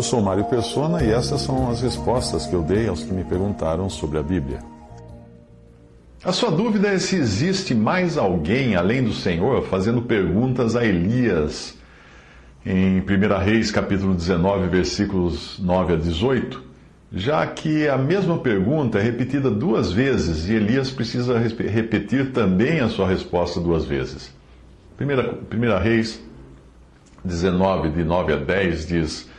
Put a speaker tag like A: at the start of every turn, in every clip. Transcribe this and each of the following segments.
A: Eu sou Mário Persona e essas são as respostas que eu dei aos que me perguntaram sobre a Bíblia. A sua dúvida é se existe mais alguém além do Senhor fazendo perguntas a Elias em 1 Reis capítulo 19, versículos 9 a 18, já que a mesma pergunta é repetida duas vezes e Elias precisa repetir também a sua resposta duas vezes. 1 Reis 19, de 9 a 10, diz: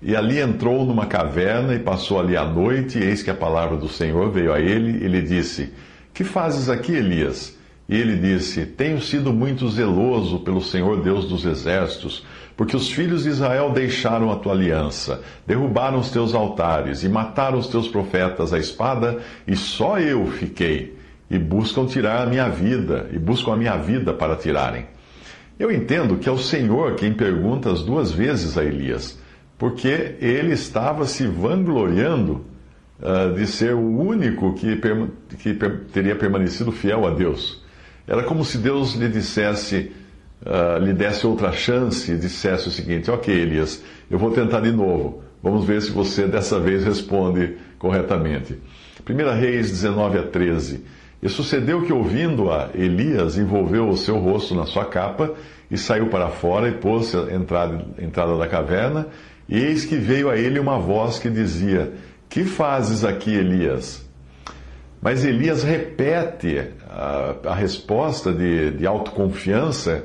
A: E ali entrou numa caverna e passou ali a noite, e eis que a palavra do Senhor veio a ele, e lhe disse: Que fazes aqui, Elias? E ele disse: Tenho sido muito zeloso pelo Senhor Deus dos exércitos porque os filhos de Israel deixaram a tua aliança, derrubaram os teus altares e mataram os teus profetas à espada, e só eu fiquei, e buscam tirar a minha vida, e buscam a minha vida para tirarem. Eu entendo que é o Senhor quem pergunta as duas vezes a Elias, porque ele estava se vangloriando uh, de ser o único que, que teria permanecido fiel a Deus. Era como se Deus lhe dissesse uh, lhe desse outra chance e dissesse o seguinte: Ok, Elias, eu vou tentar de novo. Vamos ver se você dessa vez responde corretamente. 1 Reis 19 a 13. E sucedeu que, ouvindo-a, Elias envolveu o seu rosto na sua capa e saiu para fora e pôs-se à entrada, entrada da caverna. E eis que veio a ele uma voz que dizia: Que fazes aqui, Elias? Mas Elias repete a, a resposta de, de autoconfiança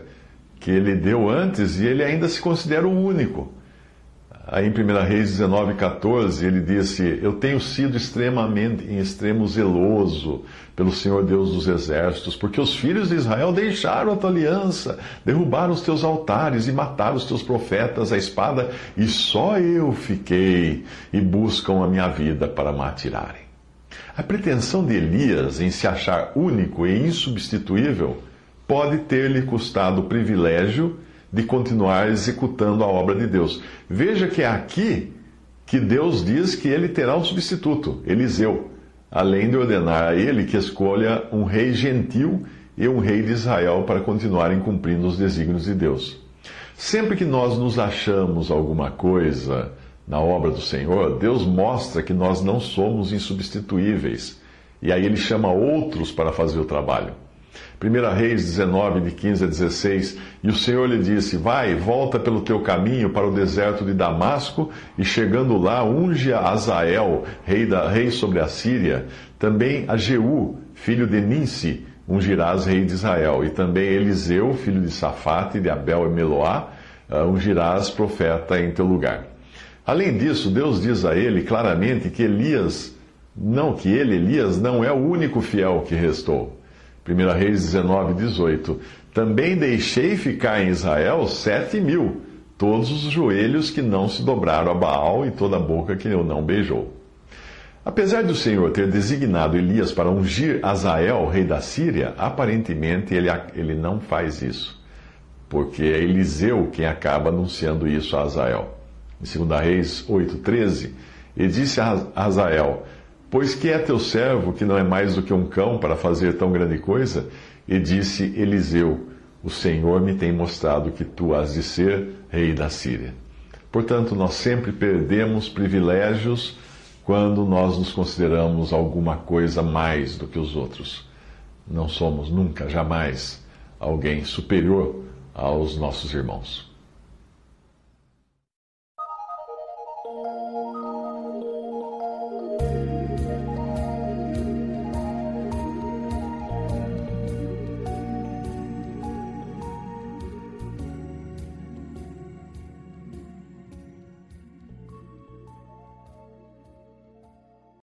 A: que ele deu antes e ele ainda se considera o único. Aí em 1 Reis 19, 14, ele disse: Eu tenho sido extremamente, em extremo zeloso pelo Senhor Deus dos exércitos, porque os filhos de Israel deixaram a tua aliança, derrubaram os teus altares e mataram os teus profetas à espada, e só eu fiquei e buscam a minha vida para me atirarem. A pretensão de Elias em se achar único e insubstituível pode ter-lhe custado o privilégio de continuar executando a obra de Deus. Veja que é aqui que Deus diz que ele terá um substituto, Eliseu, além de ordenar a ele que escolha um rei gentil e um rei de Israel para continuarem cumprindo os desígnios de Deus. Sempre que nós nos achamos alguma coisa na obra do Senhor, Deus mostra que nós não somos insubstituíveis. E aí ele chama outros para fazer o trabalho. 1 Reis 19, de 15 a 16. E o Senhor lhe disse: Vai, volta pelo teu caminho para o deserto de Damasco, e chegando lá, unge a Azael, rei, da, rei sobre a Síria, também a Jeú, filho de Ninsi, ungirás rei de Israel, e também Eliseu, filho de Safate, de Abel e Meloá, uh, ungirás profeta em teu lugar. Além disso, Deus diz a ele claramente que Elias, não, que ele, Elias, não é o único fiel que restou. 1 Reis 19, 18. Também deixei ficar em Israel sete mil, todos os joelhos que não se dobraram a Baal e toda a boca que eu não beijou. Apesar do Senhor ter designado Elias para ungir Azael, rei da Síria, aparentemente ele, ele não faz isso, porque é Eliseu quem acaba anunciando isso a Azael. Em 2 Reis 8,13, ele disse a Azael: Pois que é teu servo, que não é mais do que um cão para fazer tão grande coisa? E disse Eliseu: O Senhor me tem mostrado que tu has de ser rei da Síria. Portanto, nós sempre perdemos privilégios quando nós nos consideramos alguma coisa mais do que os outros. Não somos nunca, jamais, alguém superior aos nossos irmãos.